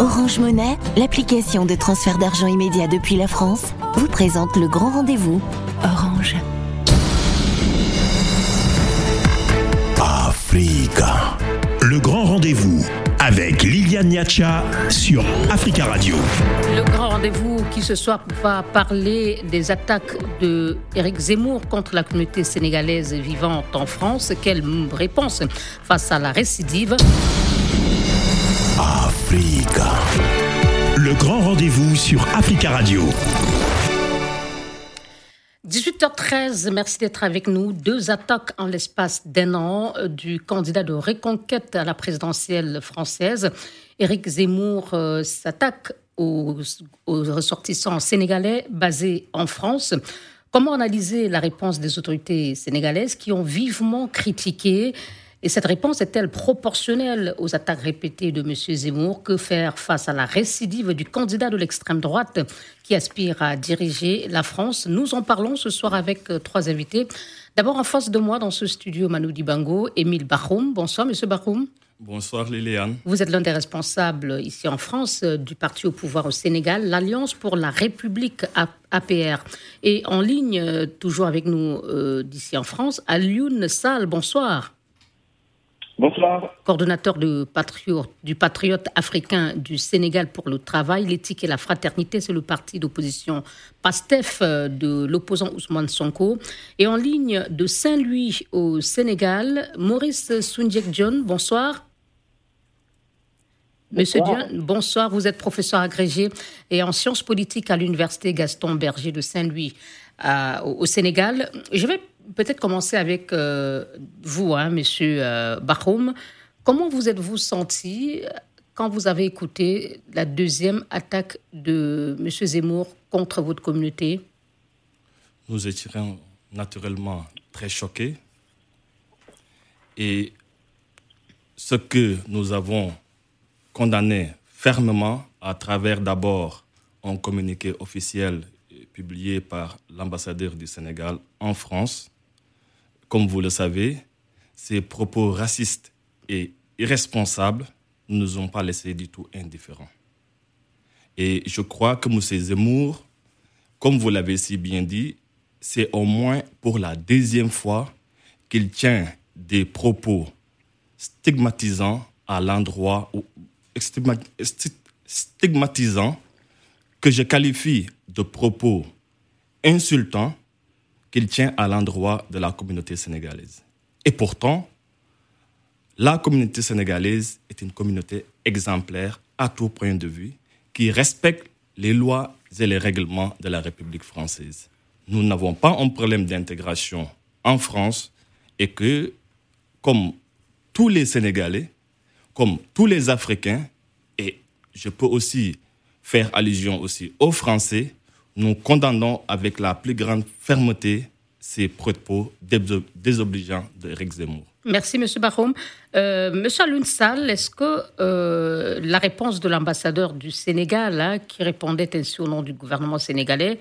Orange Monnaie, l'application de transfert d'argent immédiat depuis la France, vous présente le grand rendez-vous. Orange. Africa. Le grand rendez-vous avec Liliane Niacha sur Africa Radio. Le grand rendez-vous qui ce soir va parler des attaques de Eric Zemmour contre la communauté sénégalaise vivante en France. Quelle réponse face à la récidive? Africa. Le grand rendez-vous sur Africa Radio. 18h13, merci d'être avec nous. Deux attaques en l'espace d'un an du candidat de reconquête à la présidentielle française. Éric Zemmour euh, s'attaque aux ressortissants sénégalais basés en France. Comment analyser la réponse des autorités sénégalaises qui ont vivement critiqué et cette réponse est-elle proportionnelle aux attaques répétées de M. Zemmour? Que faire face à la récidive du candidat de l'extrême droite qui aspire à diriger la France? Nous en parlons ce soir avec euh, trois invités. D'abord en face de moi dans ce studio, Manu Dibango, Émile Bahoum. Bonsoir, M. Bahoum. Bonsoir Liliane. Vous êtes l'un des responsables ici en France euh, du parti au pouvoir au Sénégal, l'Alliance pour la République APR. Et en ligne, euh, toujours avec nous d'ici en France, Alioune Sall. Bonsoir. Bonsoir. Coordonnateur patriote, du Patriote africain du Sénégal pour le travail, l'éthique et la fraternité, c'est le parti d'opposition PASTEF euh, de l'opposant Ousmane Sonko. Et en ligne de Saint-Louis au Sénégal, Maurice Soundjek John, bonsoir. Monsieur Dion, bonsoir. Vous êtes professeur agrégé et en sciences politiques à l'université Gaston Berger de Saint-Louis euh, au Sénégal. Je vais peut-être commencer avec euh, vous, hein, Monsieur euh, Bahoum. Comment vous êtes-vous senti quand vous avez écouté la deuxième attaque de Monsieur Zemmour contre votre communauté? Nous étions naturellement très choqués. Et ce que nous avons condamné fermement à travers d'abord un communiqué officiel publié par l'ambassadeur du Sénégal en France, comme vous le savez, ces propos racistes et irresponsables ne nous ont pas laissés du tout indifférents. Et je crois que M. Zemmour, comme vous l'avez si bien dit, c'est au moins pour la deuxième fois qu'il tient des propos stigmatisants à l'endroit ou stigmatisants que je qualifie de propos insultants qu'il tient à l'endroit de la communauté sénégalaise. Et pourtant, la communauté sénégalaise est une communauté exemplaire à tout point de vue, qui respecte les lois et les règlements de la République française. Nous n'avons pas un problème d'intégration en France et que, comme tous les Sénégalais, comme tous les Africains, et je peux aussi faire allusion aussi aux Français, nous condamnons avec la plus grande fermeté ces propos désobligeants d'Éric Zemmour. Merci, M. Bahoum. Euh, Monsieur Alunsal, est-ce que euh, la réponse de l'ambassadeur du Sénégal, hein, qui répondait ainsi au nom du gouvernement sénégalais,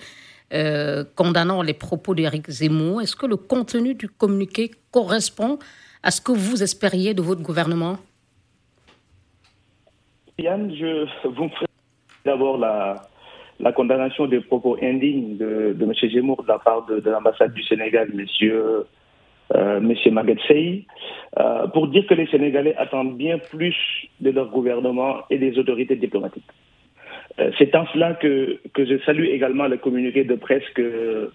euh, condamnant les propos d'Éric Zemmour, est-ce que le contenu du communiqué correspond à ce que vous espériez de votre gouvernement? Yann, je vous d'abord la, la condamnation des propos indignes de, M. Zemmour de la part de, l'ambassade du Sénégal, M. Euh, Maguette Sey, euh, pour dire que les Sénégalais attendent bien plus de leur gouvernement et des autorités diplomatiques. Euh, c'est en cela que je salue également le communiqué de presse que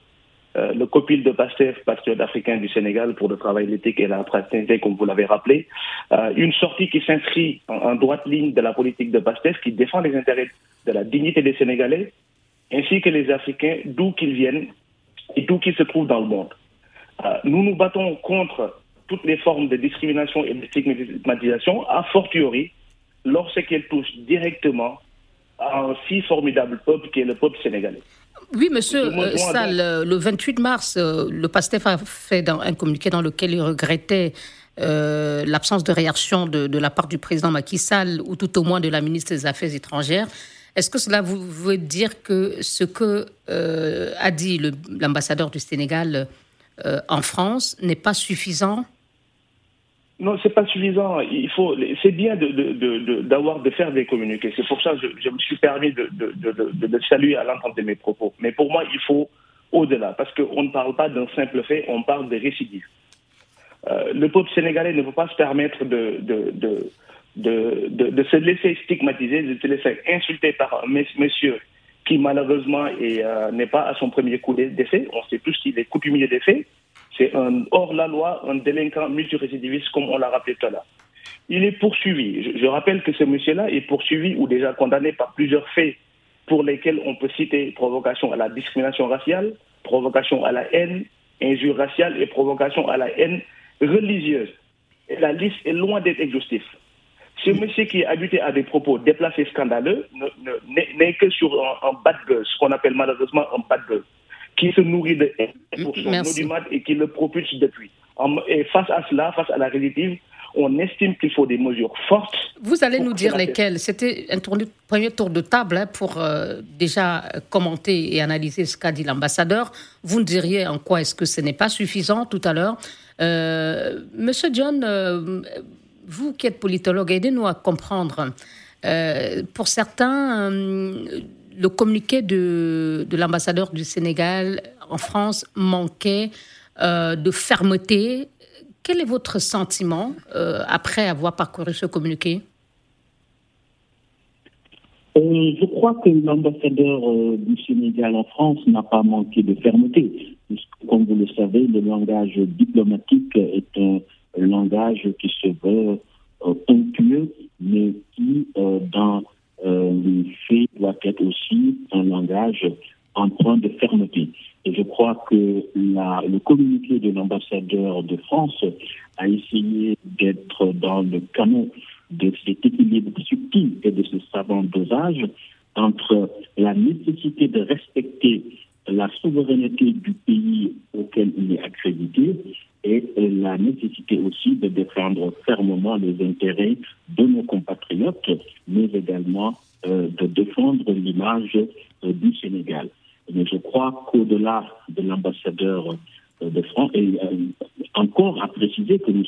euh, le copil de PASTEF, patriote africain du Sénégal pour le travail l'éthique et la fraternité, comme vous l'avez rappelé, euh, une sortie qui s'inscrit en, droite ligne de la politique de PASTEF, qui défend les intérêts de la dignité des Sénégalais, ainsi que les Africains, d'où qu'ils viennent et d'où qu'ils se trouvent dans le monde. Euh, nous nous battons contre toutes les formes de discrimination et de stigmatisation, a fortiori lorsqu'elles touchent directement à un si formidable peuple qui est le peuple sénégalais. Oui, monsieur euh, Sall, le 28 mars, euh, le PASTEF a fait dans un communiqué dans lequel il regrettait euh, l'absence de réaction de, de, la part du président Macky Sall ou tout au moins de la ministre des Affaires étrangères. Est-ce que cela vous veut dire que ce que euh, a dit l'ambassadeur du Sénégal en France n'est pas suffisant Non, c'est pas suffisant. Il faut, c'est bien d'avoir de, faire des communiqués. C'est pour ça que je, me suis permis de, de, saluer à l'entente de mes propos. Mais pour moi, il faut au-delà, parce qu'on ne parle pas d'un simple fait, on parle de récidive. Euh, le peuple sénégalais ne peut pas se permettre de, de, de, se laisser stigmatiser, de se laisser insulter par un monsieur qui malheureusement euh, n'est pas à son premier coup d'essai. On sait tous qu'il est coutumier des faits. C'est un hors-la-loi, un délinquant multirécidiviste, comme on l'a rappelé tout à l'heure. Il est poursuivi. Je, rappelle que ce monsieur-là est poursuivi ou déjà condamné par plusieurs faits pour lesquels on peut citer provocation à la discrimination raciale, provocation à la haine, injure raciale et provocation à la haine religieuse. Et la liste est loin d'être exhaustive. Ce monsieur qui est habitué à des propos déplacés scandaleux n'est que sur un, bad buzz, ce qu'on appelle malheureusement un bad buzz, qui se nourrit de haine pour son audimat et qui le propulse depuis. Et face à cela, face à la réalité, on estime qu'il faut des mesures fortes. Vous allez nous dire lesquelles C'était un premier tour de table hein, pour euh, déjà commenter et analyser ce qu'a dit l'ambassadeur. Vous nous diriez en quoi est-ce que ce n'est pas suffisant tout à l'heure. Euh, Monsieur John, euh, vous qui êtes politologue, aidez-nous à comprendre. Pour certains, le communiqué de, de l'ambassadeur du Sénégal en France manquait euh, de fermeté. Quel est votre sentiment après avoir parcouru ce communiqué? Je crois que l'ambassadeur du Sénégal en France n'a pas manqué de fermeté. Comme vous le savez, le langage diplomatique est un langage qui se veut euh, ponctueux, mais qui, euh, dans euh, les faits, doit être aussi un langage empreint de fermeté. Et je crois que le communiqué de l'ambassadeur de France a essayé d'être dans le canon de cet équilibre subtil et de ce savant dosage entre la nécessité de respecter la souveraineté du pays auquel il est accrédité et la nécessité aussi de défendre fermement les intérêts de nos compatriotes, mais également euh, de défendre l'image euh, du Sénégal. Mais je crois qu'au-delà de l'ambassadeur euh, de France, et encore à préciser que M.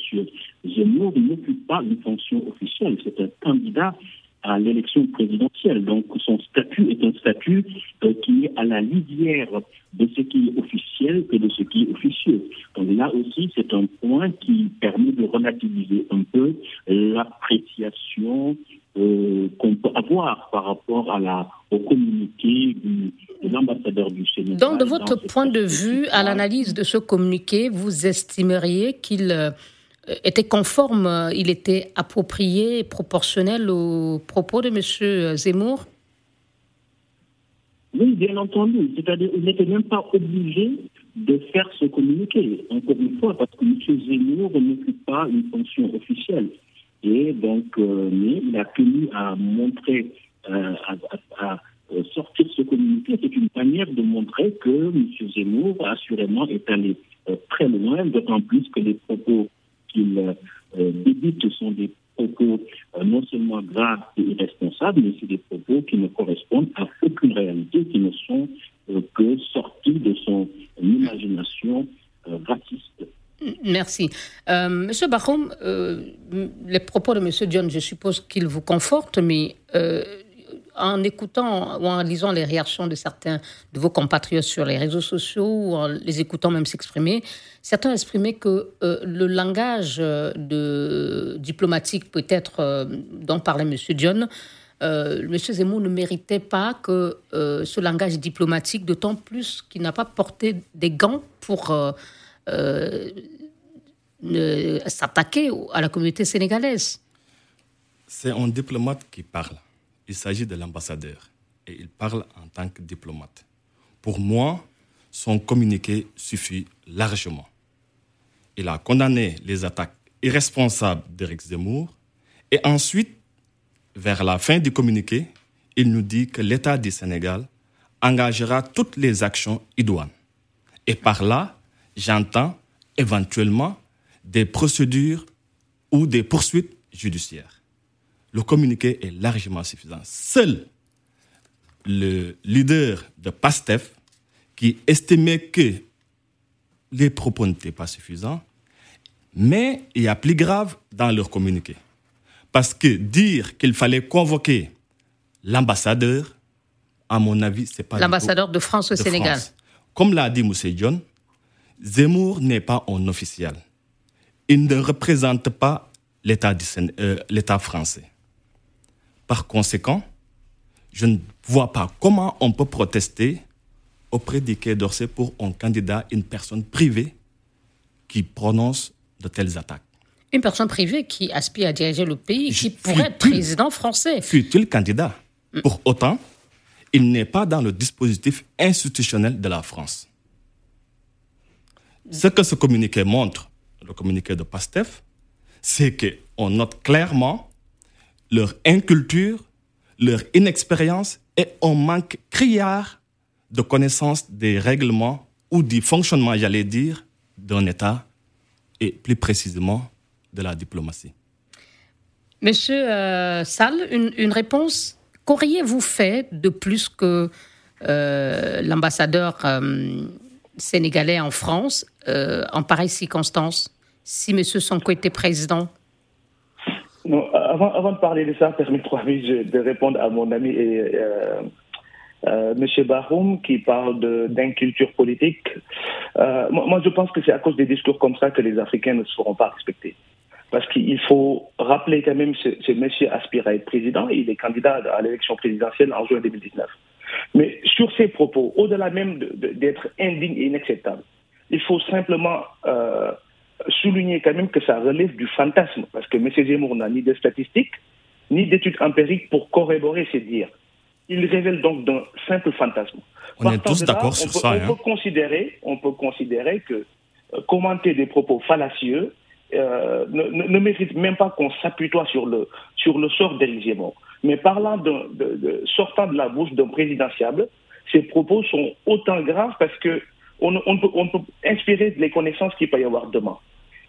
Zemmour n'occupe pas une fonction officielle, c'est un candidat à l'élection présidentielle. Donc son statut est un statut euh, qui est à la lisière de ce qui est officiel et de ce qui est officieux. Donc là aussi, c'est un point qui permet de relativiser un peu l'appréciation euh, qu'on peut avoir par rapport à la, au communiqué du, de l'ambassadeur du Sénégal. Donc, de votre point de vue, à l'analyse de ce communiqué, vous estimeriez qu'il euh, était conforme, euh, il était approprié proportionnel aux propos de M. Zemmour? Oui, bien entendu. C'est-à-dire qu'il n'était même pas obligé de faire ce communiqué. Encore une fois, parce que M. Zemmour n'occupe pas une fonction officielle. Et donc, euh, mais il a tenu à montrer, à, sortir ce communiqué. C'est une manière de montrer que M. Zemmour, assurément, est allé très loin, d'autant plus que les propos qu'il euh, débute sont des propos euh, non seulement graves et irresponsables, mais aussi des propos qui ne correspondent à aucune réalité, qui ne sont euh, que sortis de son imagination raciste. Merci. Monsieur Bahoum, les propos de Monsieur John, je suppose qu'ils vous confortent, mais en écoutant ou en lisant les réactions de certains de vos compatriotes sur les réseaux sociaux ou en les écoutant même s'exprimer, certains exprimaient que euh, le langage euh, diplomatique, peut-être euh, dont parlait M. John, M. Zemmour ne méritait pas que ce langage diplomatique, d'autant plus qu'il n'a pas porté des gants pour s'attaquer à la communauté sénégalaise. C'est un diplomate qui parle il s'agit de l'ambassadeur et il parle en tant que diplomate. Pour moi, son communiqué suffit largement. Il a condamné les attaques irresponsables d'Éric Zemmour et ensuite, vers la fin du communiqué, il nous dit que l'État du Sénégal engagera toutes les actions idoines. Et par là, j'entends éventuellement des procédures ou des poursuites judiciaires le communiqué est largement suffisant. Seul le leader de PASTEF, qui estimait que les propos n'étaient pas suffisants, Mais il y a plus grave dans leur communiqué. Parce que dire qu'il fallait convoquer l'ambassadeur, à mon avis, c'est pas... L'ambassadeur de France au Sénégal. Comme l'a dit Moussé John, Zemmour n'est pas un officiel. Il ne représente pas euh, l'État français. Par conséquent, je ne vois pas comment on peut protester auprès du Quai d'Orsay pour un candidat, une personne privée qui prononce de telles attaques. Une personne privée qui aspire à diriger le pays, qui pourrait être président français. Fut-il candidat? Mm. Pour autant, il n'est pas dans le dispositif institutionnel de la France. Ce que ce communiqué montre, le communiqué de PASTEF, c'est qu'on note clairement leur inculture, leur inexpérience et on manque criard de connaissance des règlements ou du fonctionnement, j'allais dire, d'un État et plus précisément de la diplomatie. Monsieur euh, Sall, une, réponse. Qu'auriez-vous fait de plus que euh, l'ambassadeur euh, sénégalais en France euh, en pareille circonstance si M. Sonko était président? Avant, de parler de ça, permettez-moi de répondre à mon ami et, euh, M. Baroum qui parle d'inculture politique. Euh, moi, je pense que c'est à cause des discours comme ça que les Africains ne seront pas respectés. Parce qu'il faut rappeler quand même que ce monsieur aspire à être président. Il est candidat à l'élection présidentielle en juin 2019. Mais sur ces propos, au-delà même d'être indigne et inacceptable, il faut simplement euh, souligner quand même que ça relève du fantasme. Parce que M. Zemmour n'a ni de statistiques, ni d'études empiriques pour corroborer ses dires. Il révèle donc d'un simple fantasme. On est tous d'accord sur ça. On, peut hein. considérer, on peut considérer que euh, commenter des propos fallacieux euh, ne, mérite même pas qu'on s'appuie sur le, sur le sort d'Éric Zemmour. Mais parlant de, sortant de la bouche d'un présidentiable, ces propos sont autant graves parce que on, peut, on peut inspirer les connaissances qu'il peut y avoir demain.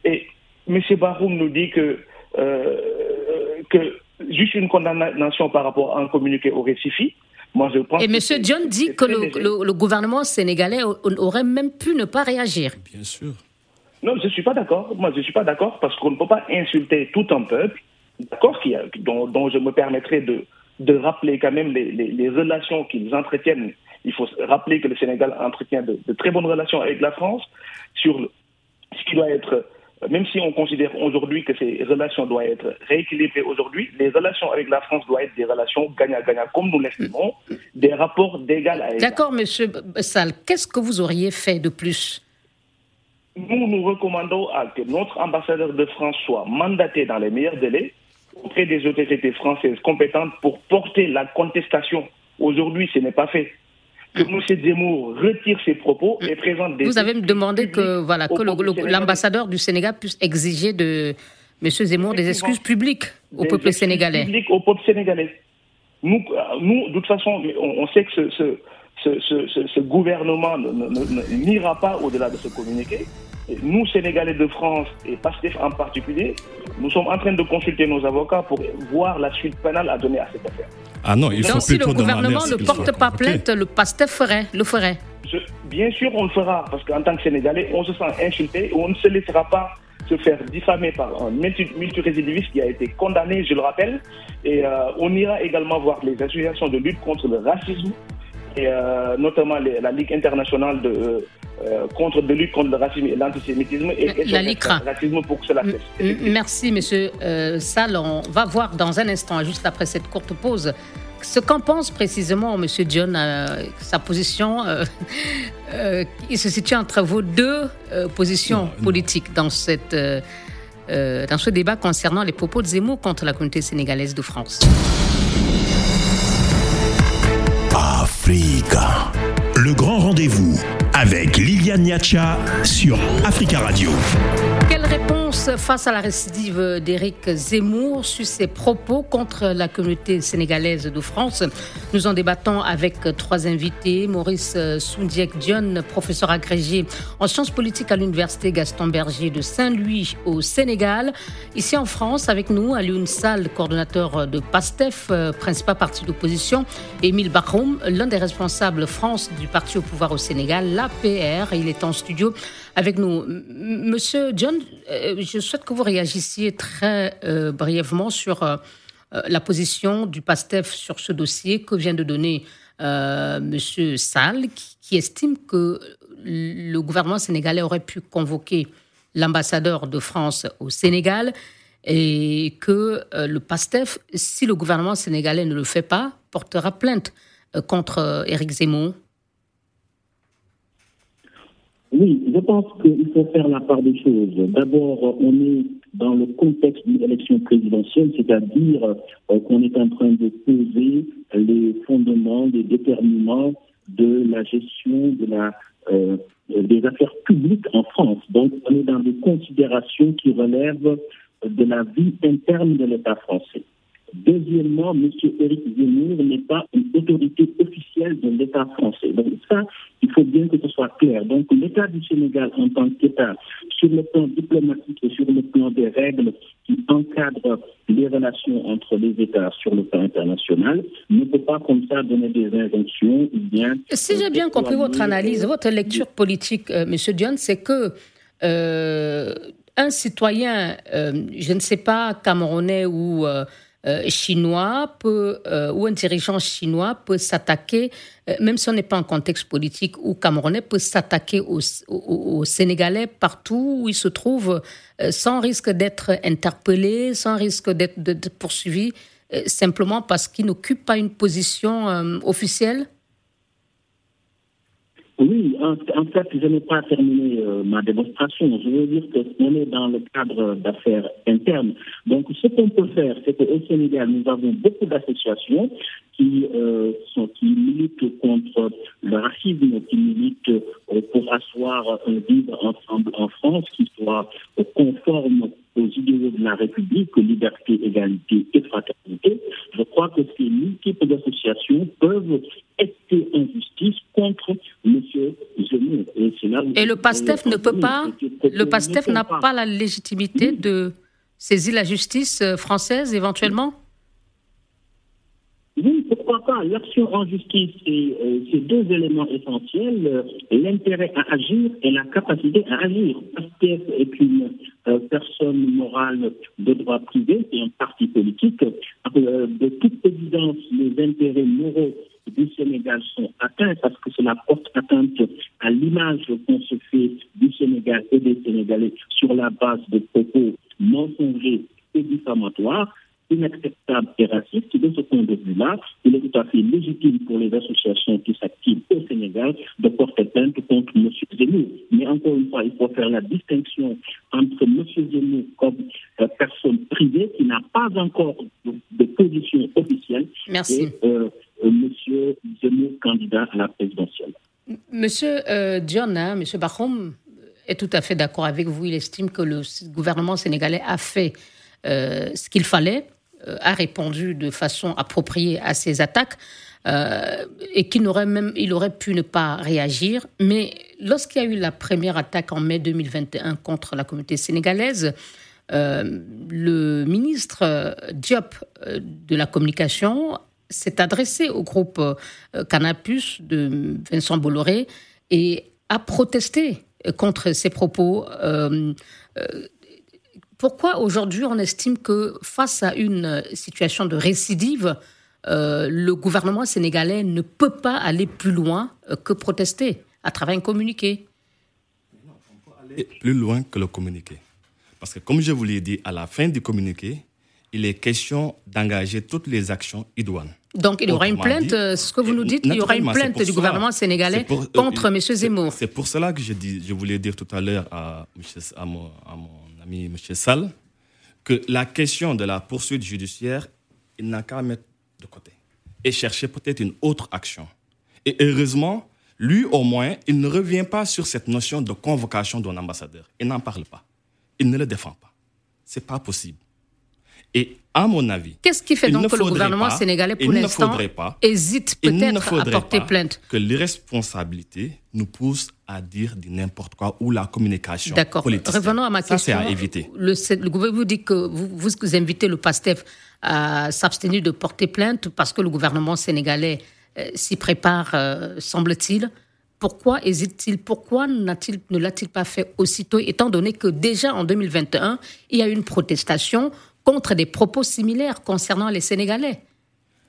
Et M. Baroum nous dit que, euh, que juste une condamnation par rapport à un communiqué aurait suffi. Moi, je pense Et M. John dit que le, gouvernement sénégalais aurait même pu ne pas réagir. Bien sûr. Non, je ne suis pas d'accord. Moi, je ne suis pas d'accord parce qu'on ne peut pas insulter tout un peuple, d'accord, dont, dont, je me permettrai de, de rappeler quand même les, les, relations qu'ils entretiennent. Il faut rappeler que le Sénégal entretient de, de très bonnes relations avec la France sur ce qui doit être même si on considère aujourd'hui que ces relations doivent être rééquilibrées aujourd'hui, les relations avec la France doivent être des relations gagnant-gagnant, comme nous l'estimons, des rapports d'égal à égal. D'accord, Monsieur Sall. Qu'est-ce que vous auriez fait de plus? Nous, nous recommandons à que notre ambassadeur de France soit mandaté dans les meilleurs délais auprès des autorités françaises compétentes pour porter la contestation. Aujourd'hui, ce n'est pas fait que M. Zemmour retire ses propos et présente des. Vous avez demandé que, voilà, que l'ambassadeur du Sénégal puisse exiger de M. Zemmour des excuses publiques au peuple sénégalais. Publiques au peuple sénégalais. Nous, nous, de toute façon, on, sait que ce, ce, ce, ce gouvernement n'ira pas au-delà de ce communiqué nous, Sénégalais de France et PASTEF en particulier, nous sommes en train de consulter nos avocats pour voir la suite pénale à donner à cette affaire. Ah non, il faut Donc, si le gouvernement ne porte pas plainte, le PASTEF ferait, le ferait Bien sûr, on le fera, parce qu'en tant que Sénégalais, on se sent insulté, on ne se laissera pas se faire diffamer par un multirésidiviste qui a été condamné, je le rappelle. Et euh, on ira également voir les associations de lutte contre le racisme, et euh, notamment la Ligue internationale de, euh, euh, contre de lutte contre le racisme et l'antisémitisme et, la LICRA. racisme pour que cela cesse. Merci, monsieur euh, On va voir dans un instant, juste après cette courte pause, ce qu'en pense précisément monsieur John, euh, sa position. Euh, il se situe entre vos deux positions politiques dans cette. dans ce débat concernant les propos de Zemmour contre la communauté sénégalaise de France. Le grand rendez-vous avec Liliane Niacha sur Africa Radio. Face à la récidive d'Éric Zemmour sur ses propos contre la communauté sénégalaise de France Nous en débattons avec trois invités. Maurice Soundiek Dion, professeur agrégé en sciences politiques à l'université Gaston Berger de Saint-Louis au Sénégal. Ici en France, avec nous, Alioune Sall, coordonnateur de PASTEF, principal parti d'opposition, Émile Bachoum, l'un des responsables France du parti au pouvoir au Sénégal, l'APR. Il est en studio avec nous. Monsieur John, je souhaite que vous réagissiez très brièvement sur la position du PASTEF sur ce dossier que vient de donner Monsieur Sall, qui, estime que le gouvernement sénégalais aurait pu convoquer l'ambassadeur de France au Sénégal et que le PASTEF, si le gouvernement sénégalais ne le fait pas, portera plainte contre Éric Zemmour oui, je pense qu'il faut faire la part des choses. D'abord, on est dans le contexte d'une élection présidentielle, c'est-à-dire euh, qu'on est en train de poser les fondements, les déterminants de la gestion euh, des affaires publiques en France. Donc, on est dans des considérations qui relèvent de la vie interne de l'État français. Deuxièmement, M. Éric Zemmour n'est pas une autorité officielle de l'État français. Donc ça, il faut bien que ce soit clair. Donc l'État du Sénégal en tant qu'État, sur le plan diplomatique et sur le plan des règles qui encadrent les relations entre les États sur le plan international, ne peut pas comme ça donner des injonctions ou bien... Si j'ai bien compris votre analyse, votre lecture politique, euh, M. Dion, c'est que... Euh, un citoyen, euh, je ne sais pas, camerounais ou euh, chinois peut, euh, ou un dirigeant chinois peut s'attaquer, euh, même si on n'est pas en contexte politique, ou camerounais peut s'attaquer aux, Sénégalais partout où il se trouve, sans risque d'être interpellé, sans risque d'être poursuivi, simplement parce qu'il n'occupe pas une position officielle oui, en, fait, je n'ai pas terminé euh, ma démonstration. Je veux dire qu'on est dans le cadre d'affaires internes. Donc, ce qu'on peut faire, c'est qu'au Sénégal, nous avons beaucoup d'associations qui, euh, qui militent contre le racisme, qui militent euh, pour asseoir un vivre ensemble en France qui soit conforme aux idéaux de la République, liberté, égalité et fraternité. Je crois que ces multiples associations peuvent être en justice contre M. Zemmour. Et, et le PASTEF ne peut pas, le PASTEF n'a pas la légitimité de saisir la justice euh, française éventuellement? Pas L'action en justice, c'est euh, deux éléments essentiels, euh, l'intérêt à agir et la capacité à agir. PASTEF est une euh, personne morale de droit privé, c'est un parti politique. de toute évidence, les intérêts moraux du Sénégal sont atteints parce que cela porte atteinte à l'image qu'on se fait du Sénégal et des Sénégalais sur la base de propos mensongers et diffamatoires inacceptable et raciste. De ce point de vue-là, il est tout à fait légitime pour les associations qui s'activent au Sénégal de porter plainte contre M. Zemmour. Mais encore une fois, il faut faire la distinction entre M. Zemmour comme euh, personne privée qui n'a pas encore de, position officielle et euh, euh, M. Zemmour candidat à la présidentielle. Monsieur John, hein, M. Bahoum est tout à fait d'accord avec vous. Il estime que le gouvernement sénégalais a fait ce qu'il fallait euh, a répondu de façon appropriée à ces attaques euh, et qu'il n'aurait même, il aurait pu ne pas réagir. Mais lorsqu'il y a eu la première attaque en mai 2021 contre la communauté sénégalaise, euh, le ministre Diop de la communication s'est adressé au groupe Canapus de Vincent Bolloré et a protesté contre ces propos pourquoi aujourd'hui on estime que face à une situation de récidive, euh, le gouvernement sénégalais ne peut pas aller plus loin euh, que protester à travers un communiqué? Non, On peut aller plus loin que le communiqué. Parce que comme je vous l'ai dit, à la fin du communiqué, il est question d'engager toutes les actions idoines. Donc il y aura une plainte, ce que vous nous dites, il y aura une plainte du gouvernement sénégalais contre M. Zemmour. C'est pour cela que je, dis, je voulais dire tout à l'heure à, à, mon, à mon M. Sall, que la question de la poursuite judiciaire, il n'a qu'à mettre de côté et chercher peut-être une autre action. Et heureusement, lui au moins, il ne revient pas sur cette notion de convocation d'un ambassadeur. Il n'en parle pas. Il ne le défend pas. C'est pas possible. Et à mon avis, qu'est-ce qui fait donc que le gouvernement sénégalais, pour l'instant, hésite peut-être à porter plainte? Que l'irresponsabilité nous pousse à dire du n'importe quoi ou la communication D'accord. Revenons à ma question. Ça, c'est à éviter. Le, le, gouvernement vous dit que vous, vous invitez le PASTEF à s'abstenir de porter plainte parce que le gouvernement sénégalais euh, s'y prépare, euh, semble-t-il. Pourquoi hésite-t-il? Pourquoi ne l'a-t-il pas fait aussitôt, étant donné que déjà en 2021, il y a eu une protestation contre des propos similaires concernant les Sénégalais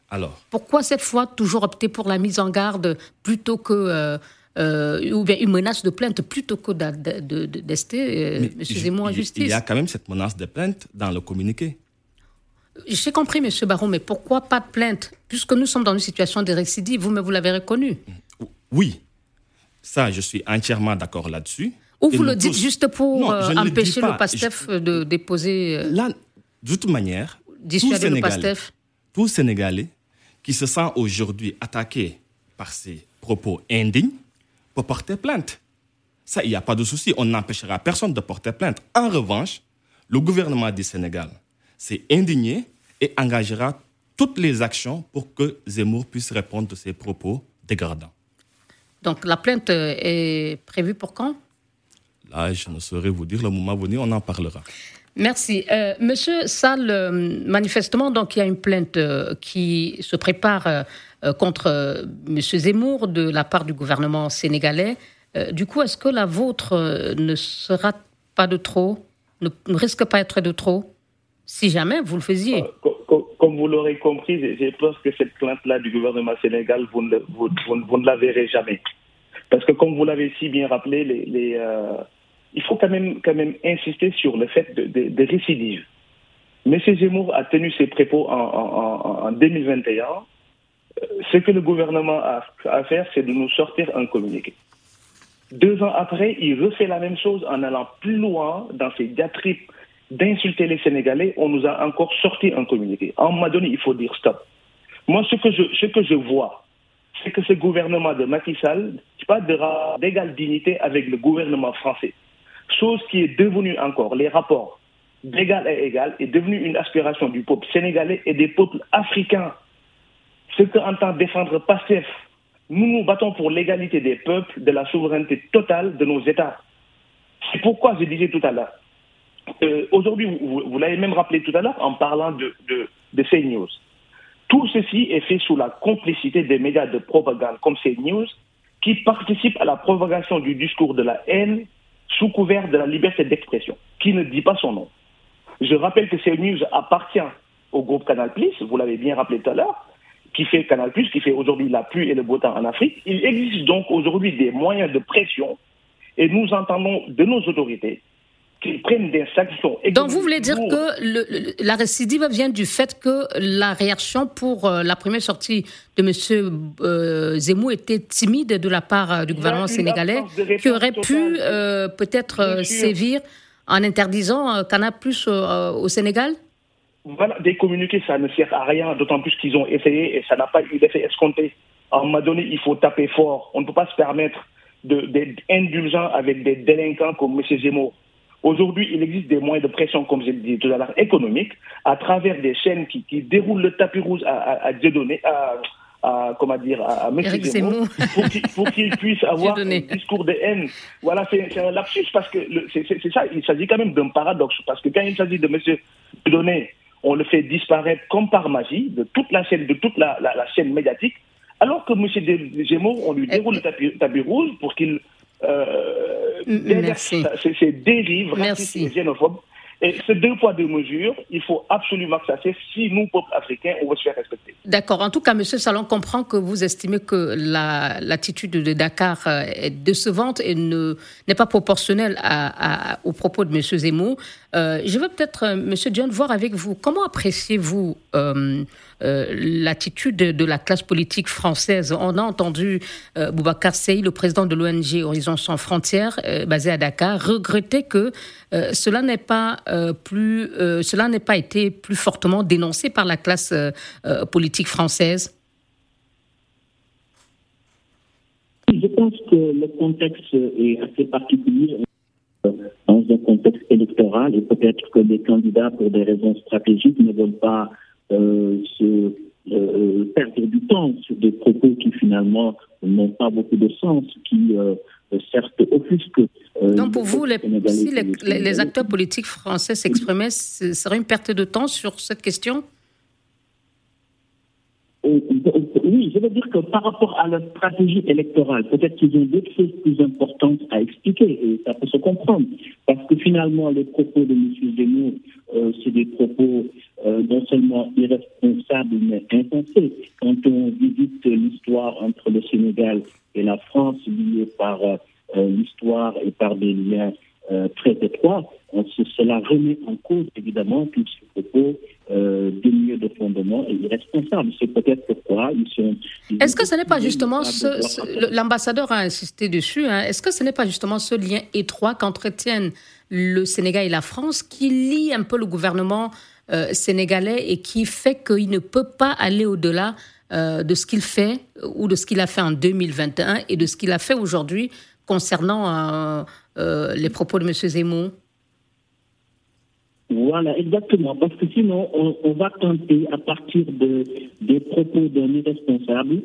Alors Pourquoi cette fois toujours opter pour la mise en garde plutôt que. Euh, euh, ou bien une menace de plainte plutôt que d'ester M. Zemmour en justice? Il y a quand même cette menace de plainte dans le communiqué. J'ai compris, M. Baron, mais pourquoi pas de plainte? Puisque nous sommes dans une situation de récidive, vous, vous l'avez reconnu. Oui, ça, je suis entièrement d'accord là-dessus. Ou vous le dites juste pour euh, empêcher le, PASTEF de déposer. Euh, là, de toute manière, tout Sénégalais, tout Sénégalais qui se sent aujourd'hui attaqué par ces propos indignes peut porter plainte. Ça, il n'y a pas de souci. On n'empêchera personne de porter plainte. En revanche, le gouvernement du Sénégal s'est indigné et engagera toutes les actions pour que Zemmour puisse répondre de ces propos dégradants. Donc la plainte est prévue pour quand? Là, je ne saurais vous dire. Le moment venu, on en parlera. Merci. Euh, Monsieur Sall, euh, manifestement, donc, il y a une plainte euh, qui se prépare contre Monsieur Zemmour de la part du gouvernement sénégalais. du coup, est-ce que la vôtre ne sera pas de trop, ne, risque pas d'être de trop, si jamais vous le faisiez? Comme vous l'aurez compris, j'ai peur que cette plainte-là du gouvernement sénégal, vous, ne la verrez jamais. Parce que comme vous l'avez si bien rappelé, les il faut quand même, quand même insister sur le fait de, de, récidive. M. Zemmour a tenu ses propos en, 2021. Euh, ce que le gouvernement a à faire, c'est de nous sortir un communiqué. Deux ans après, il refait la même chose en allant plus loin dans ses diatribes d'insulter les Sénégalais. On nous a encore sorti un communiqué. À un moment donné, il faut dire stop. Moi, ce que je, ce que je vois, c'est que ce gouvernement de Macky Sall pas d'égale dignité avec le gouvernement français chose qui est devenue encore, les rapports d'égal à égal, est devenue une aspiration du peuple sénégalais et des peuples africains. Ce qu'entend défendre PASTEF, nous nous battons pour l'égalité des peuples, de la souveraineté totale de nos États. C'est pourquoi je disais tout à l'heure. Aujourd'hui, vous, l'avez même rappelé tout à l'heure en parlant de, de, de CNews. Tout ceci est fait sous la complicité des médias de propagande comme CNews qui participent à la propagation du discours de la haine sous couvert de la liberté d'expression, qui ne dit pas son nom. Je rappelle que CNews appartient au groupe Canal+, vous l'avez bien rappelé tout à l'heure, qui fait Canal+, qui fait aujourd'hui la pluie et le beau temps en Afrique. Il existe donc aujourd'hui des moyens de pression et nous entendons de nos autorités qu'ils prennent des sanctions. Donc vous voulez dire que la récidive vient du fait que la réaction pour euh, la première sortie de M. Euh, Zemmour était timide de la part euh, du gouvernement sénégalais, qui aurait pu peut-être sévir en interdisant Canal Plus au Sénégal? Voilà, des communiqués, ça ne sert à rien, d'autant plus qu'ils ont essayé et ça n'a pas eu d'effet escompté. À un moment donné, il faut taper fort. On ne peut pas se permettre d'être indulgent avec des délinquants comme M. Zemmour. Aujourd'hui, il existe des moyens de pression, comme je l'ai dit tout à l'heure, économiques, à travers des chaînes qui, déroulent le tapis rouge à, à, à à, comment dire, à, M. Zemmour, pour qu'il puisse avoir un discours de haine. Voilà, c'est un lapsus parce que c'est ça, il s'agit quand même d'un paradoxe. Parce que quand il s'agit de M. Dieudonné, on le fait disparaître comme par magie de toute la chaîne, de toute la, la, chaîne médiatique, alors que M. Zemmour, on lui déroule le tapis, tapis rouge pour qu'il euh, Merci. ces dérives racistes et xénophobes. Et ces deux poids, deux mesures, il faut absolument que ça cesse si nous, peuple africain, on veut se faire respecter. D'accord. En tout cas, M. Salon comprend que vous estimez que l'attitude de Dakar euh, est décevante et n'est pas proportionnelle à, aux propos de M. Zemmour. Euh, je veux peut-être, euh, M. John, voir avec vous, comment appréciez-vous l'attitude de, la classe politique française? On a entendu Boubacar Sey, le président de l'ONG Horizon Sans Frontières, basé à Dakar, regretter que cela n'ait pas plus, cela n'ait pas été plus fortement dénoncé par la classe politique française? Je pense que le contexte est assez particulier dans un contexte électoral et peut-être que les candidats, pour des raisons stratégiques, ne veulent pas euh, se euh, perdre du temps sur des propos qui finalement n'ont pas beaucoup de sens, qui euh, certes offusquent. Donc pour vous, les, si les, les, acteurs politiques français s'exprimaient, ce serait une perte de temps sur cette question? Oui, je veux dire que par rapport à la stratégie électorale, peut-être qu'ils ont d'autres choses plus importantes à expliquer et ça peut se comprendre. Parce que finalement, les propos de M. Zemmour, euh, c'est des propos euh, non seulement irresponsables mais insensés. Quand on visite l'histoire entre le Sénégal et la France liée par euh, l'histoire et par des liens très étroits, cela remet en cause évidemment tous ces propos euh, dénués de fondement et irresponsables. C'est peut-être pourquoi ils sont. Est-ce que ce n'est pas justement ce. L'ambassadeur a insisté dessus. Hein, est-ce que ce n'est pas justement ce lien étroit qu'entretiennent le Sénégal et la France qui lie un peu le gouvernement euh, sénégalais et qui fait qu'il ne peut pas aller au-delà euh, de ce qu'il fait ou de ce qu'il a fait en 2021 et de ce qu'il a fait aujourd'hui concernant euh, les propos de M. Zemmour voilà, exactement. Parce que sinon, on, va tenter, à partir de, des propos d'un irresponsable,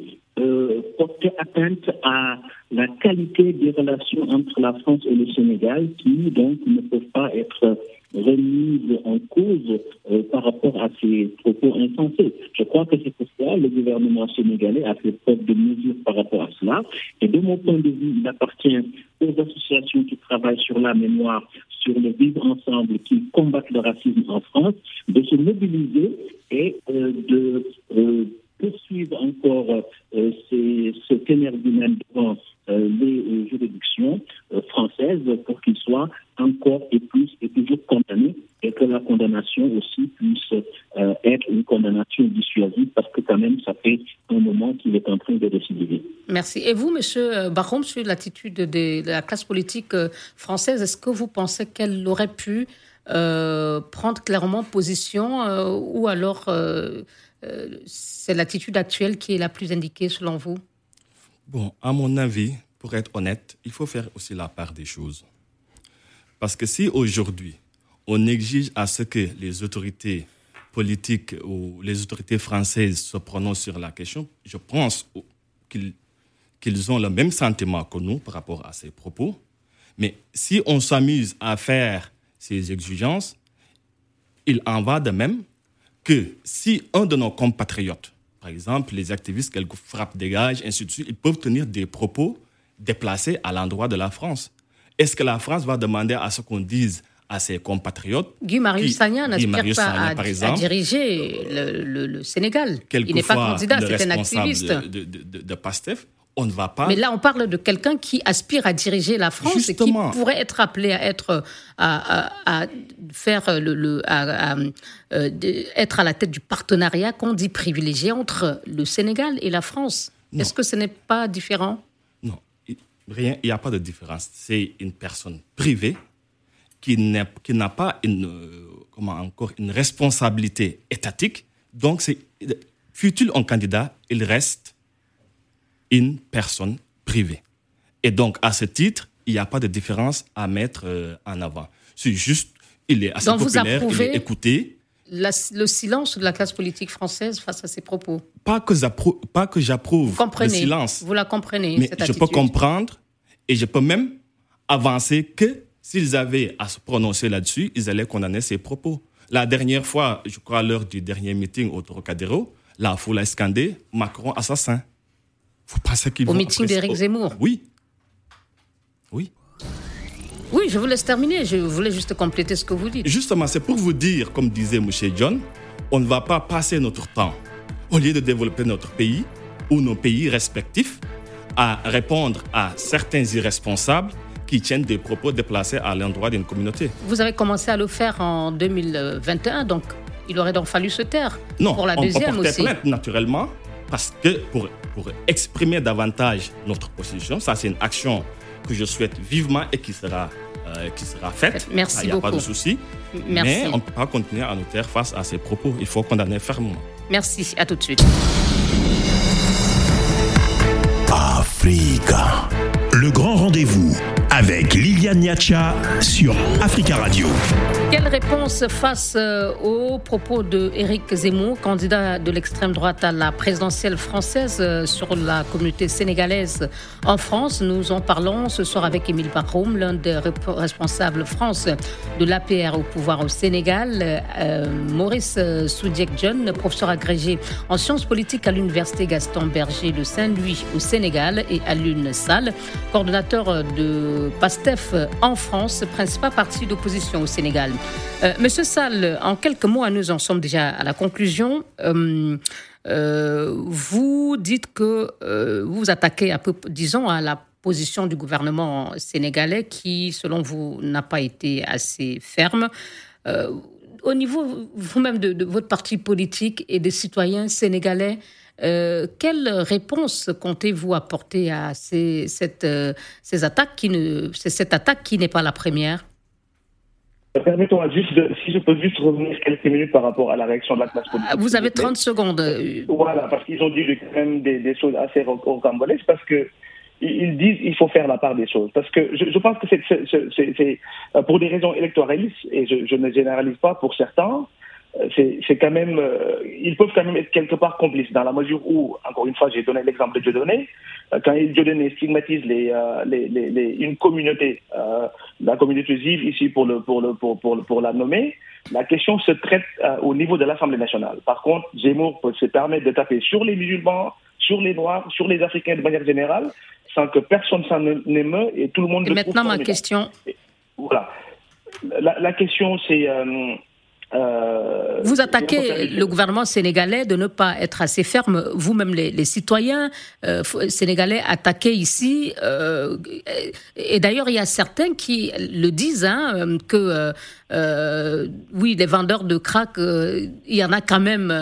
porter atteinte à la qualité des relations entre la France et le Sénégal, qui donc ne peuvent pas être remise en cause euh, par rapport à ces propos insensés. Je crois que c'est pour le gouvernement sénégalais a fait preuve de mesures par rapport à cela. Et de mon point de vue, il appartient aux associations qui travaillent sur la mémoire, sur le vivre ensemble, qui combattent le racisme en France, de se mobiliser et euh, de euh, poursuivre encore ces, cet énergumène devant les juridictions françaises pour qu'ils soient encore et plus et toujours condamnés et que la condamnation aussi puisse euh, être une condamnation dissuasive parce que quand même ça fait un moment qu'il est en train de décider. Merci. Et vous, Monsieur euh, Barom, sur l'attitude de, la classe politique euh, française, est-ce que vous pensez qu'elle aurait pu prendre clairement position ou alors c'est l'attitude actuelle qui est la plus indiquée selon vous? Bon, à mon avis, pour être honnête, il faut faire aussi la part des choses. Parce que si aujourd'hui, on exige à ce que les autorités politiques ou les autorités françaises se prononcent sur la question, je pense qu'ils ont le même sentiment que nous par rapport à ces propos. Mais si on s'amuse à faire ces exigences, il en va de même que si un de nos compatriotes, par exemple les activistes quelques frappent, dégagent, ainsi ils peuvent tenir des propos déplacés à l'endroit de la France. Est-ce que la France va demander à ce qu'on dise à ses compatriotes Guy Marius Sagna n'aspire pas à, à, diriger le, Sénégal. Il n'est pas candidat, c'est un activiste. De, de, de, PASTEF, on ne va pas. Mais là, on parle de quelqu'un qui aspire à diriger la France et qui pourrait être appelé à être à, faire le, à, euh, être à la tête du partenariat qu'on dit privilégié entre le Sénégal et la France. Est-ce que ce n'est pas différent? Rien, il n'y a pas de différence. C'est une personne privée qui n'a pas une, comment encore, une responsabilité étatique. Donc, fut-il un candidat, il reste une personne privée. Et donc, à ce titre, il n'y a pas de différence à mettre euh, en avant. C'est juste, il est assez populaire, il est écouté. le silence de la classe politique française face à ces propos Pas que j'approuve le silence. Vous la comprenez, mais je peux comprendre et je peux même avancer que s'ils avaient à se prononcer là-dessus, ils allaient condamner ces propos. La dernière fois, je crois, lors du dernier meeting au Trocadéro, la foule a scandé Macron assassin. Vous pensez qu'ils Au meeting d'Éric Zemmour Oui. Oui. Oui, je vous laisse terminer. Je voulais juste compléter ce que vous dites. Justement, c'est pour vous dire, comme disait M. John, on ne va pas passer notre temps, au lieu de développer notre pays ou nos pays respectifs, à répondre à certains irresponsables qui tiennent des propos déplacés à l'endroit d'une communauté. Vous avez commencé à le faire en 2021, donc il aurait donc fallu se taire non, pour la on deuxième peut aussi. plainte naturellement, parce que pour, pour exprimer davantage notre position, ça c'est une action que je souhaite vivement et qui sera, euh, qui sera faite. Merci Il n'y a pas de souci. Mais on ne peut pas continuer à nous taire face à ces propos. Il faut condamner fermement. Merci. À tout de suite. Africa. Le grand rendez-vous avec Liliane Niacha sur Africa Radio. Quelle réponse face euh, aux propos de Éric Zemmour, candidat de l'extrême droite à la présidentielle française euh, sur la communauté sénégalaise en France? Nous en parlons ce soir avec Émile Baroum, l'un des responsables France de l'APR au pouvoir au Sénégal, euh, Maurice Soudiek John, professeur agrégé en sciences politiques à l'université Gaston Berger de Saint-Louis au Sénégal et à l'une Salle, coordonnateur de PASTEF en France, principal parti d'opposition au Sénégal. Euh, Monsieur Sall, en quelques mots, nous en sommes déjà à la conclusion. Euh, euh, vous dites que vous vous attaquez un peu, disons, à la position du gouvernement sénégalais qui, selon vous, n'a pas été assez ferme. au niveau vous-même de, votre parti politique et des citoyens sénégalais, quelle réponse comptez-vous apporter à ces, cette, ces attaques qui ne, cette attaque qui n'est pas la première? Permettons juste, de, si je peux juste revenir quelques minutes par rapport à la réaction de la classe politique. Vous avez 30 secondes. Voilà, parce qu'ils ont dit quand même des, des choses assez rocambolesques, parce que ils disent qu'il faut faire la part des choses. Parce que je, je pense que c'est euh, pour des raisons électoralistes, et je, je, ne généralise pas pour certains, euh, c'est quand même, euh, ils peuvent quand même être quelque part complices dans la mesure où, encore une fois, j'ai donné l'exemple de Dieudonné, euh, quand Dieudonné stigmatise les, les, les, une communauté, la communauté juive ici pour, le, pour, le, pour, pour, pour la nommer, la question se traite au niveau de l'Assemblée nationale. Par contre, Zemmour peut se permettre de taper sur les musulmans, sur les Noirs, sur les Africains de manière générale, sans que personne s'en émeut et tout le monde... Et maintenant, ma question... Voilà. La, la question, c'est... Euh, vous attaquez le gouvernement sénégalais de ne pas être assez ferme. Vous-même, les, citoyens euh, sénégalais attaqués ici. Euh, et d'ailleurs, il y a certains qui le disent, hein, que oui, les vendeurs de crack, il y en a quand même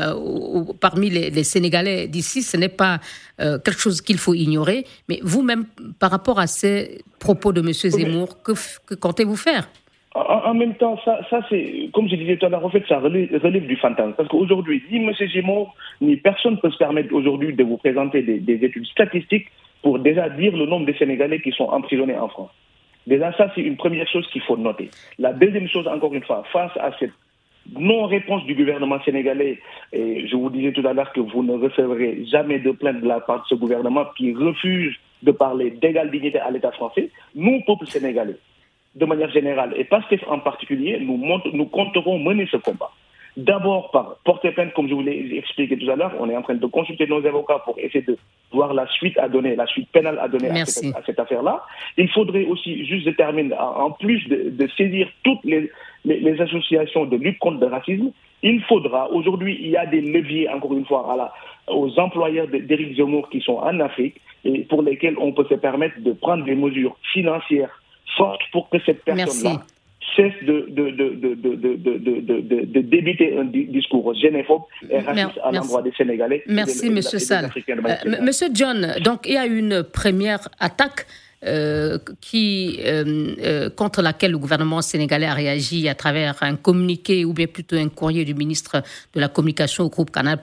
parmi les, Sénégalais d'ici. Ce n'est pas quelque chose qu'il faut ignorer. Mais vous-même, par rapport à ces propos de M. Zemmour, que comptez-vous faire? En, même temps, ça, c'est, comme je disais tout à l'heure, en fait, ça relève, du fantasme. Parce qu'aujourd'hui, ni M. Gémeaux, ni personne ne peut se permettre aujourd'hui de vous présenter des, des, études statistiques pour déjà dire le nombre de Sénégalais qui sont emprisonnés en France. Déjà, ça, c'est une première chose qu'il faut noter. La deuxième chose, encore une fois, face à cette non-réponse du gouvernement sénégalais, et je vous disais tout à l'heure que vous ne recevrez jamais de plainte de la part de ce gouvernement qui refuse de parler d'égale dignité à l'État français, nous, peuple sénégalais, de manière générale, et PASTEF en particulier, nous, nous compterons mener ce combat. D'abord par porter plainte, comme je vous l'ai expliqué tout à l'heure, on est en train de consulter nos avocats pour essayer de voir la suite à donner, la suite pénale à donner à cette, affaire-là. Il faudrait aussi, juste de terminer, en plus de, saisir toutes les, les, associations de lutte contre le racisme, il faudra, aujourd'hui, il y a des leviers, encore une fois, à la, aux employeurs d'Éric Zemmour qui sont en Afrique et pour lesquels on peut se permettre de prendre des mesures financières forte pour que cette personne-là cesse de, de, de, de, débiter un discours xénophobe et raciste à l'endroit des Sénégalais. Merci, M. Sall. Euh, Monsieur John, donc il y a une première attaque. Euh, qui, euh, contre laquelle le gouvernement sénégalais a réagi à travers un communiqué ou bien plutôt un courrier du ministre de la Communication au groupe Canal+.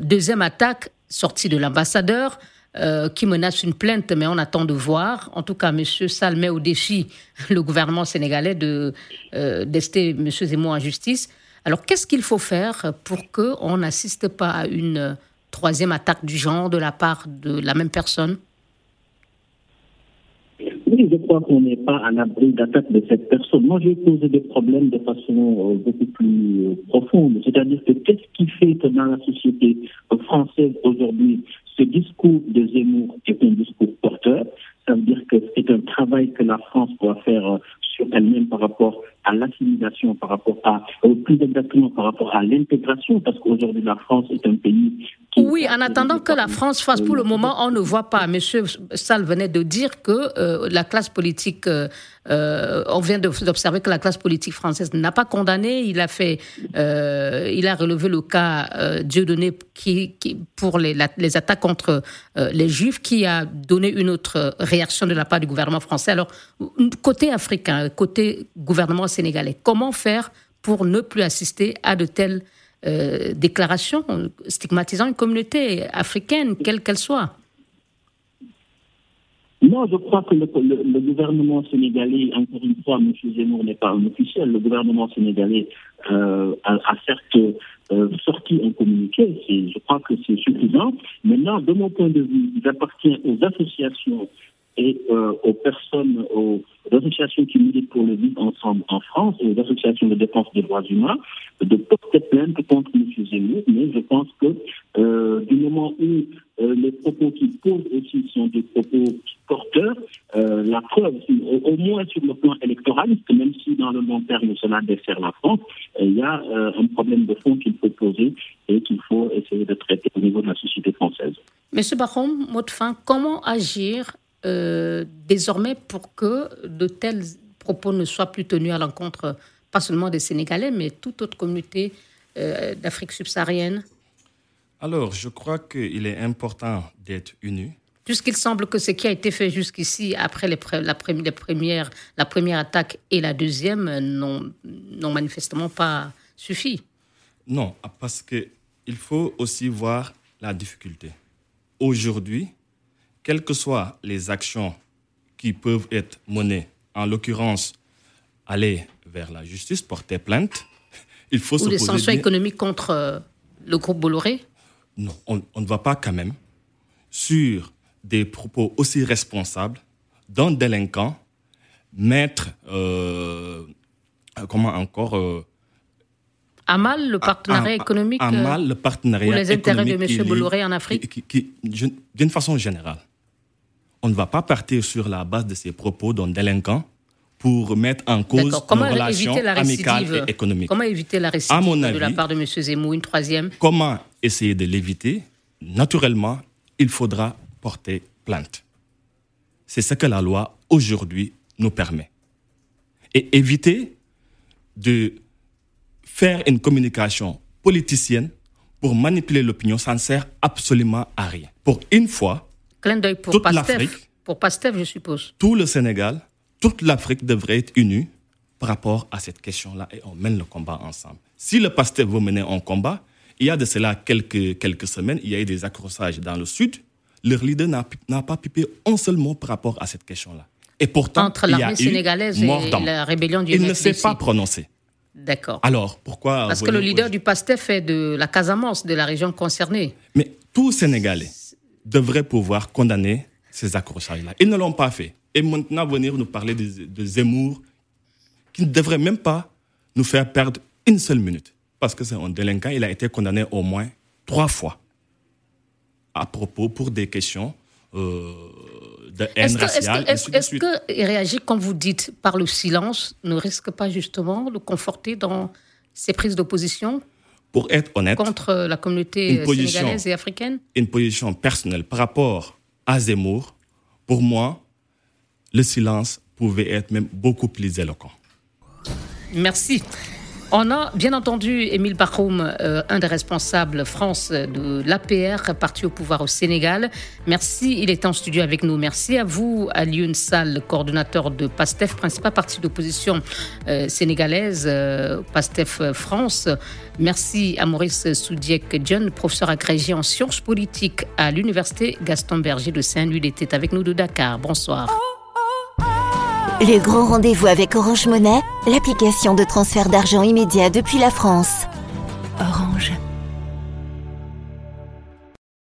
deuxième attaque sortie de l'ambassadeur. Euh, qui menace une plainte, mais on attend de voir. En tout cas, M. Sall met au défi le gouvernement sénégalais de euh, d'ester M. Zemmour en justice. Alors, qu'est-ce qu'il faut faire pour qu'on n'assiste pas à une troisième attaque du genre de la part de la même personne? Oui, je crois qu'on n'est pas à l'abri d'attaque de cette personne. Moi, j'ai posé des problèmes de façon euh, beaucoup plus profonde. C'est-à-dire que qu'est-ce qui fait que dans la société française aujourd'hui, ce discours de Zemmour est un discours porteur. Ça veut dire que c'est un travail que la France doit faire euh, sur elle-même par rapport à l'assimilation, par rapport à, plus exactement par rapport à l'intégration, parce qu'aujourd'hui la France est un pays. Oui, en attendant que la France fasse, pour le moment, on ne voit pas. Monsieur Sall venait de dire que euh, la classe politique euh, on vient d'observer que la classe politique française n'a pas condamné. Il a fait, euh, il a relevé le cas euh, Dieudonné qui, pour les, les, attaques contre euh, les Juifs, qui a donné une autre réaction de la part du gouvernement français. Alors, côté africain, côté gouvernement sénégalais, comment faire pour ne plus assister à de telles déclarations stigmatisant une communauté africaine, quelle qu'elle soit Non, je crois que le, gouvernement sénégalais, encore une fois, M. Zemmour n'est pas un officiel, le gouvernement sénégalais euh, a, certes euh, sorti un communiqué, je crois que c'est suffisant. Maintenant, de mon point de vue, il appartient aux associations et euh, aux personnes, aux associations qui militent pour le vivre ensemble en France, aux associations de défense des droits humains, de porter plainte contre M. Zemmour. Mais je pense que euh, du moment où euh, les propos qu'il pose aussi sont des propos porteurs, la preuve, au, moins sur le plan électoraliste, même si dans le long terme cela dessert la France, il y a un problème de fond qu'il faut poser et qu'il faut essayer de traiter au niveau de la société française. Monsieur Baron, mot de fin, comment agir euh, désormais pour que de tels propos ne soient plus tenus à l'encontre, pas seulement des Sénégalais, mais toute autre communauté euh, d'Afrique subsaharienne Alors, je crois qu'il est important d'être unis. Puisqu'il semble que ce qui a été fait jusqu'ici, après les, la, première, la première attaque et la deuxième, n'ont manifestement pas suffi. Non, parce qu'il faut aussi voir la difficulté. Aujourd'hui, quelles que soient les actions qui peuvent être menées, en l'occurrence, aller vers la justice, porter plainte, il faut Ou se les sanctions économiques contre euh, le groupe Bolloré? Non, on, ne va pas quand même sur des propos aussi responsables d'un délinquant mettre, euh, comment encore, euh, à mal le partenariat économique à, mal le partenariat ou les intérêts de M. Bolloré en Afrique? D'une façon générale, on ne va pas partir sur la base de ces propos d'un délinquant pour mettre en cause nos relations amicales et économiques. Comment éviter la récidive de la part de M. Zemmour Une troisième Comment essayer de l'éviter Naturellement, il faudra porter plainte. C'est ce que la loi aujourd'hui nous permet. Et éviter de faire une communication politicienne pour manipuler l'opinion, ça ne sert absolument à rien. Pour une fois, Clin d'œil pour Pastef. Pour Pastef, je suppose. Tout le Sénégal, toute l'Afrique devrait être unie par rapport à cette question-là et on mène le combat ensemble. Si le Pastef veut mener un combat, il y a de cela quelques, quelques semaines, il y a eu des accrochages dans le Sud. Leur leader n'a pas pipé un seul mot par rapport à cette question-là. Et pourtant, Entre l'armée sénégalaise et la rébellion du Il ne s'est pas prononcé. D'accord. Alors, pourquoi Parce que le leader du PASTEF est de la Casamance, de la région concernée. Mais tout Sénégalais devrait pouvoir condamner ces accrochages-là. Ils ne l'ont pas fait. Et maintenant, venir nous parler de, Zemmour, qui ne devrait même pas nous faire perdre une seule minute. Parce que c'est un délinquant, il a été condamné au moins trois fois à propos pour des questions euh, de haine raciale. Est-ce que, réagir, comme vous dites, par le silence ne risque pas justement de conforter dans ses prises d'opposition? Pour être honnête, contre la communauté sénégalaise et africaine Une position personnelle par rapport à Zemmour, pour moi, le silence pouvait être même beaucoup plus éloquent. Merci. On a bien entendu Émile Bachoum, euh, un des responsables France de l'APR, parti au pouvoir au Sénégal. Merci, il est en studio avec nous. Merci à vous, Alioune Sall, coordonnateur de PASTEF, principal parti d'opposition euh, sénégalaise, euh, PASTEF France. Merci à Maurice Soudiek John, professeur agrégé en sciences politiques à l'Université Gaston Berger de Saint-Louis. Il était avec nous de Dakar. Bonsoir. Le grand rendez-vous avec Orange Monnaie, l'application de transfert d'argent immédiat depuis la France. Orange.